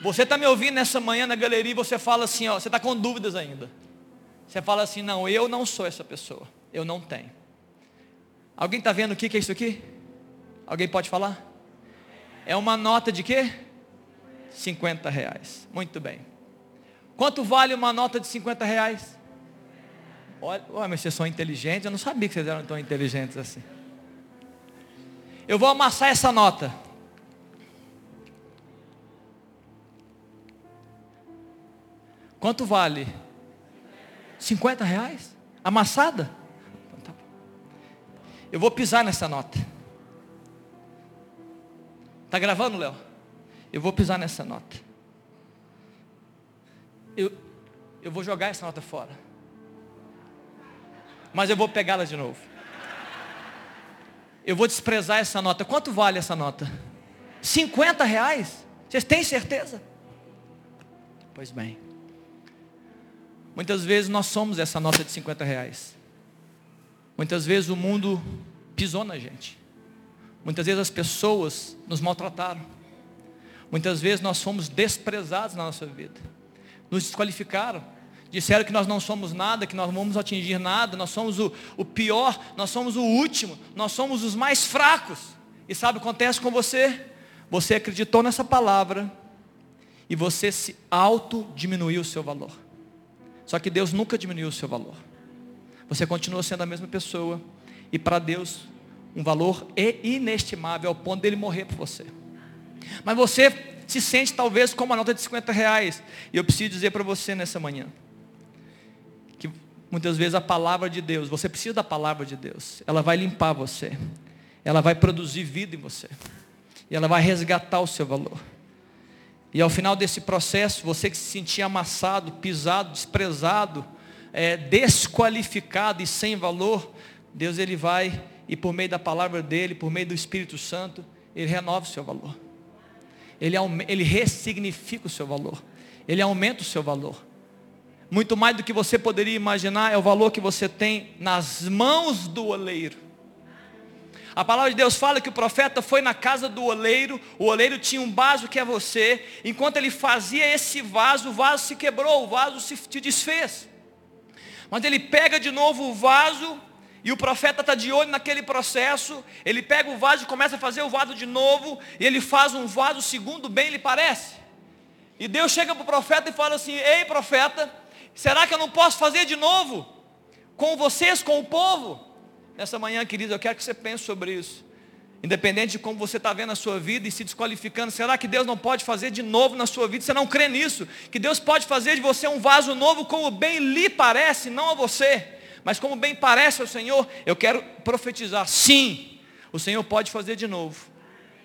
Você está me ouvindo nessa manhã na galeria e você fala assim, ó, você está com dúvidas ainda. Você fala assim, não, eu não sou essa pessoa. Eu não tenho. Alguém está vendo o que, que é isso aqui? Alguém pode falar? É uma nota de quê? 50 reais. Muito bem. Quanto vale uma nota de 50 reais? Olha, mas vocês são inteligentes, eu não sabia que vocês eram tão inteligentes assim. Eu vou amassar essa nota. Quanto vale? 50 reais? Amassada? Então tá eu vou pisar nessa nota. Está gravando, Léo? Eu vou pisar nessa nota. Eu, eu vou jogar essa nota fora. Mas eu vou pegá-la de novo eu vou desprezar essa nota. Quanto vale essa nota? 50 reais? Vocês têm certeza? Pois bem. Muitas vezes nós somos essa nota de 50 reais. Muitas vezes o mundo pisou na gente. Muitas vezes as pessoas nos maltrataram. Muitas vezes nós fomos desprezados na nossa vida. Nos desqualificaram Disseram que nós não somos nada, que nós não vamos atingir nada, nós somos o, o pior, nós somos o último, nós somos os mais fracos. E sabe o que acontece com você? Você acreditou nessa palavra e você se auto diminuiu o seu valor. Só que Deus nunca diminuiu o seu valor. Você continua sendo a mesma pessoa e para Deus um valor inestimável ao ponto dele morrer por você. Mas você se sente talvez como uma nota de 50 reais. E eu preciso dizer para você nessa manhã muitas vezes a palavra de Deus, você precisa da palavra de Deus. Ela vai limpar você. Ela vai produzir vida em você. E ela vai resgatar o seu valor. E ao final desse processo, você que se sentia amassado, pisado, desprezado, é, desqualificado e sem valor, Deus ele vai e por meio da palavra dele, por meio do Espírito Santo, ele renova o seu valor. Ele, ele ressignifica o seu valor. Ele aumenta o seu valor. Muito mais do que você poderia imaginar é o valor que você tem nas mãos do oleiro. A palavra de Deus fala que o profeta foi na casa do oleiro, o oleiro tinha um vaso que é você, enquanto ele fazia esse vaso, o vaso se quebrou, o vaso se desfez. Mas ele pega de novo o vaso, e o profeta está de olho naquele processo, ele pega o vaso e começa a fazer o vaso de novo, e ele faz um vaso segundo bem lhe parece. E Deus chega para o profeta e fala assim, ei profeta, será que eu não posso fazer de novo? Com vocês, com o povo? Nessa manhã, querido, eu quero que você pense sobre isso. Independente de como você está vendo a sua vida e se desqualificando, será que Deus não pode fazer de novo na sua vida? Você não crê nisso? Que Deus pode fazer de você um vaso novo como bem lhe parece, não a você, mas como bem parece ao Senhor? Eu quero profetizar, sim, o Senhor pode fazer de novo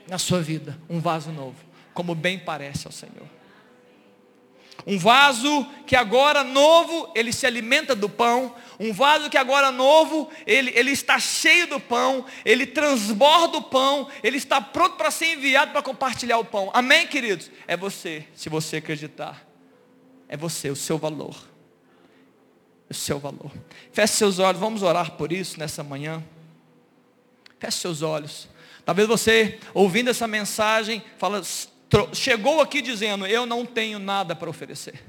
na sua vida um vaso novo, como bem parece ao Senhor. Um vaso que agora novo, ele se alimenta do pão. Um vaso que agora novo, ele, ele está cheio do pão, ele transborda o pão, ele está pronto para ser enviado para compartilhar o pão. Amém, queridos? É você, se você acreditar. É você, o seu valor. O seu valor. Feche seus olhos, vamos orar por isso nessa manhã. Feche seus olhos. Talvez você, ouvindo essa mensagem, fala, chegou aqui dizendo, eu não tenho nada para oferecer.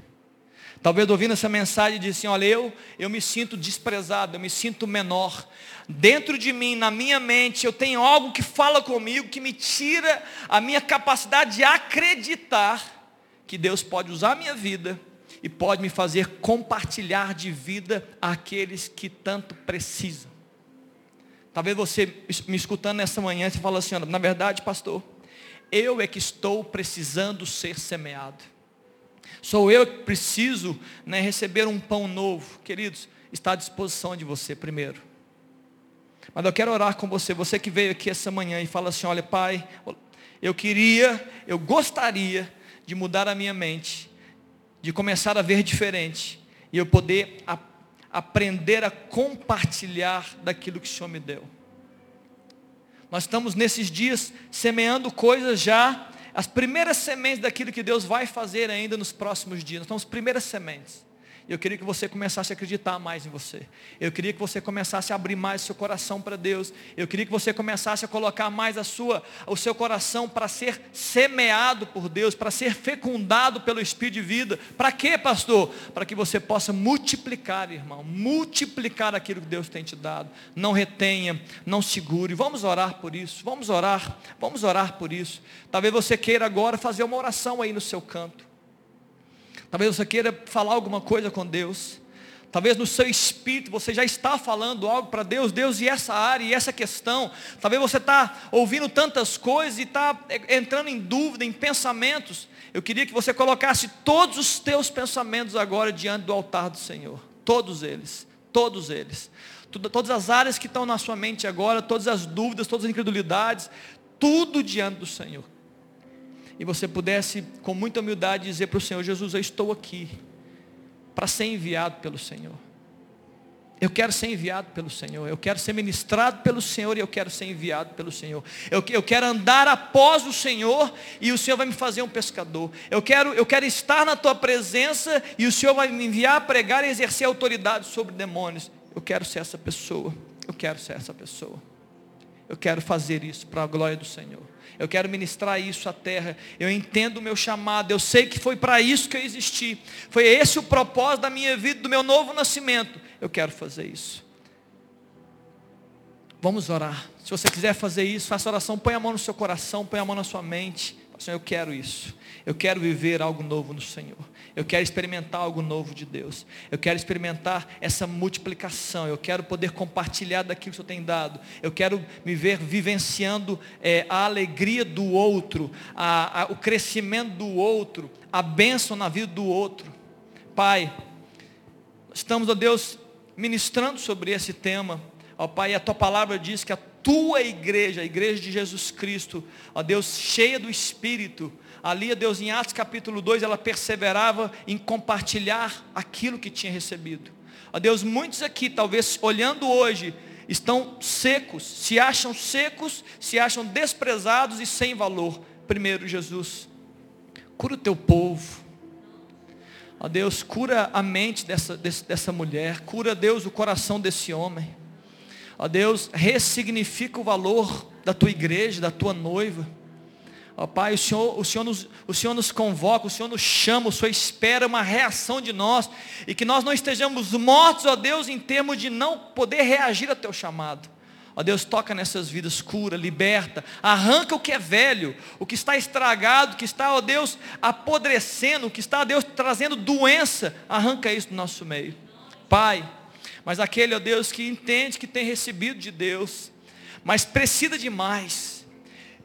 Talvez ouvindo essa mensagem disse assim, olha, eu, eu me sinto desprezado, eu me sinto menor. Dentro de mim, na minha mente, eu tenho algo que fala comigo, que me tira a minha capacidade de acreditar que Deus pode usar a minha vida e pode me fazer compartilhar de vida àqueles que tanto precisam. Talvez você me escutando nessa manhã, você fala assim, na verdade, pastor, eu é que estou precisando ser semeado. Sou eu que preciso né, receber um pão novo. Queridos, está à disposição de você primeiro. Mas eu quero orar com você, você que veio aqui essa manhã e fala assim, olha pai, eu queria, eu gostaria de mudar a minha mente, de começar a ver diferente, e eu poder a, aprender a compartilhar daquilo que o Senhor me deu. Nós estamos nesses dias semeando coisas já, as primeiras sementes daquilo que Deus vai fazer ainda nos próximos dias. Nós estamos primeiras sementes. Eu queria que você começasse a acreditar mais em você. Eu queria que você começasse a abrir mais seu coração para Deus. Eu queria que você começasse a colocar mais a sua, o seu coração para ser semeado por Deus, para ser fecundado pelo Espírito de vida. Para quê, pastor? Para que você possa multiplicar, irmão, multiplicar aquilo que Deus tem te dado. Não retenha, não segure. Vamos orar por isso. Vamos orar. Vamos orar por isso. Talvez você queira agora fazer uma oração aí no seu canto. Talvez você queira falar alguma coisa com Deus. Talvez no seu espírito você já está falando algo para Deus, Deus e essa área e essa questão. Talvez você está ouvindo tantas coisas e está é, entrando em dúvida, em pensamentos. Eu queria que você colocasse todos os teus pensamentos agora diante do altar do Senhor. Todos eles, todos eles. Todas as áreas que estão na sua mente agora, todas as dúvidas, todas as incredulidades, tudo diante do Senhor e você pudesse, com muita humildade, dizer para o Senhor: Jesus, eu estou aqui para ser enviado pelo Senhor. Eu quero ser enviado pelo Senhor. Eu quero ser ministrado pelo Senhor e eu quero ser enviado pelo Senhor. Eu, eu quero andar após o Senhor e o Senhor vai me fazer um pescador. Eu quero, eu quero estar na tua presença e o Senhor vai me enviar a pregar e exercer autoridade sobre demônios. Eu quero ser essa pessoa. Eu quero ser essa pessoa. Eu quero fazer isso para a glória do Senhor eu quero ministrar isso à terra. Eu entendo o meu chamado, eu sei que foi para isso que eu existi. Foi esse o propósito da minha vida, do meu novo nascimento. Eu quero fazer isso. Vamos orar. Se você quiser fazer isso, faça oração, põe a mão no seu coração, põe a mão na sua mente. Senhor, eu quero isso. Eu quero viver algo novo no Senhor. Eu quero experimentar algo novo de Deus. Eu quero experimentar essa multiplicação. Eu quero poder compartilhar daquilo que o Senhor tem dado. Eu quero me ver vivenciando é, a alegria do outro, a, a, o crescimento do outro, a bênção na vida do outro. Pai, estamos, ó Deus, ministrando sobre esse tema. Ó Pai, a tua palavra diz que a tua igreja, a igreja de Jesus Cristo, ó Deus, cheia do Espírito, ali, Deus, em Atos capítulo 2, ela perseverava em compartilhar aquilo que tinha recebido. Ó Deus, muitos aqui, talvez olhando hoje, estão secos, se acham secos, se acham desprezados e sem valor. Primeiro, Jesus, cura o teu povo. Ó Deus, cura a mente dessa, dessa mulher, cura, Deus, o coração desse homem. Ó Deus, ressignifica o valor da tua igreja, da tua noiva. Ó Pai, o Senhor, o, Senhor nos, o Senhor nos convoca, o Senhor nos chama, o Senhor espera uma reação de nós. E que nós não estejamos mortos, ó Deus, em termos de não poder reagir ao teu chamado. Ó Deus, toca nessas vidas, cura, liberta, arranca o que é velho, o que está estragado, o que está, ó Deus, apodrecendo, o que está, ó Deus, trazendo doença, arranca isso do nosso meio. Pai, mas aquele, ó Deus, que entende que tem recebido de Deus, mas precisa de mais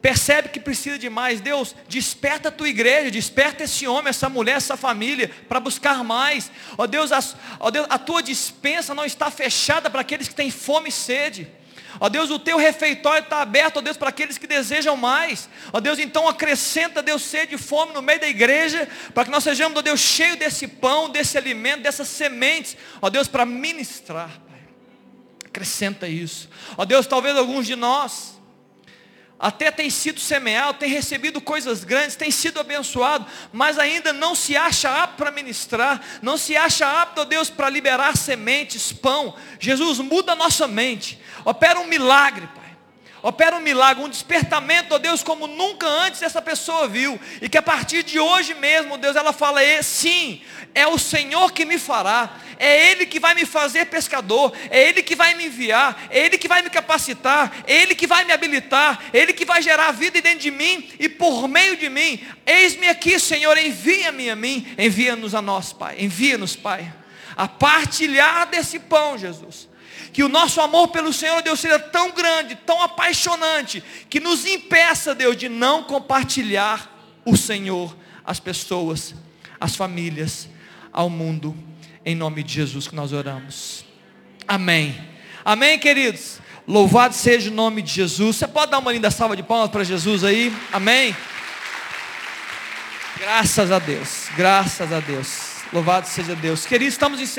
percebe que precisa de mais. Deus, desperta a tua igreja, desperta esse homem, essa mulher, essa família, para buscar mais. Ó Deus, a, ó Deus, a tua dispensa não está fechada para aqueles que têm fome e sede. Ó Deus, o teu refeitório está aberto, ó Deus, para aqueles que desejam mais. Ó Deus, então acrescenta, Deus, sede e fome no meio da igreja, para que nós sejamos, ó Deus, cheios desse pão, desse alimento, dessas sementes, ó Deus, para ministrar, Pai. Acrescenta isso. Ó Deus, talvez alguns de nós, até tem sido semeado, tem recebido coisas grandes, tem sido abençoado, mas ainda não se acha apto para ministrar, não se acha apto, ó Deus, para liberar sementes, pão. Jesus, muda a nossa mente, opera um milagre, Pai. Opera um milagre, um despertamento, ó Deus, como nunca antes essa pessoa viu. E que a partir de hoje mesmo, Deus, ela fala, sim, é o Senhor que me fará, é Ele que vai me fazer pescador, é Ele que vai me enviar, é Ele que vai me capacitar, é Ele que vai me habilitar, é Ele que vai gerar vida dentro de mim e por meio de mim. Eis-me aqui, Senhor, envia-me a mim, envia-nos a nós, Pai, envia-nos, Pai, a partilhar desse pão, Jesus que o nosso amor pelo Senhor, Deus, seja tão grande, tão apaixonante, que nos impeça, Deus, de não compartilhar o Senhor às pessoas, às famílias, ao mundo, em nome de Jesus que nós oramos. Amém. Amém, queridos. Louvado seja o nome de Jesus. Você pode dar uma linda salva de palmas para Jesus aí? Amém. Graças a Deus. Graças a Deus. Louvado seja Deus. Queridos, estamos encerrando.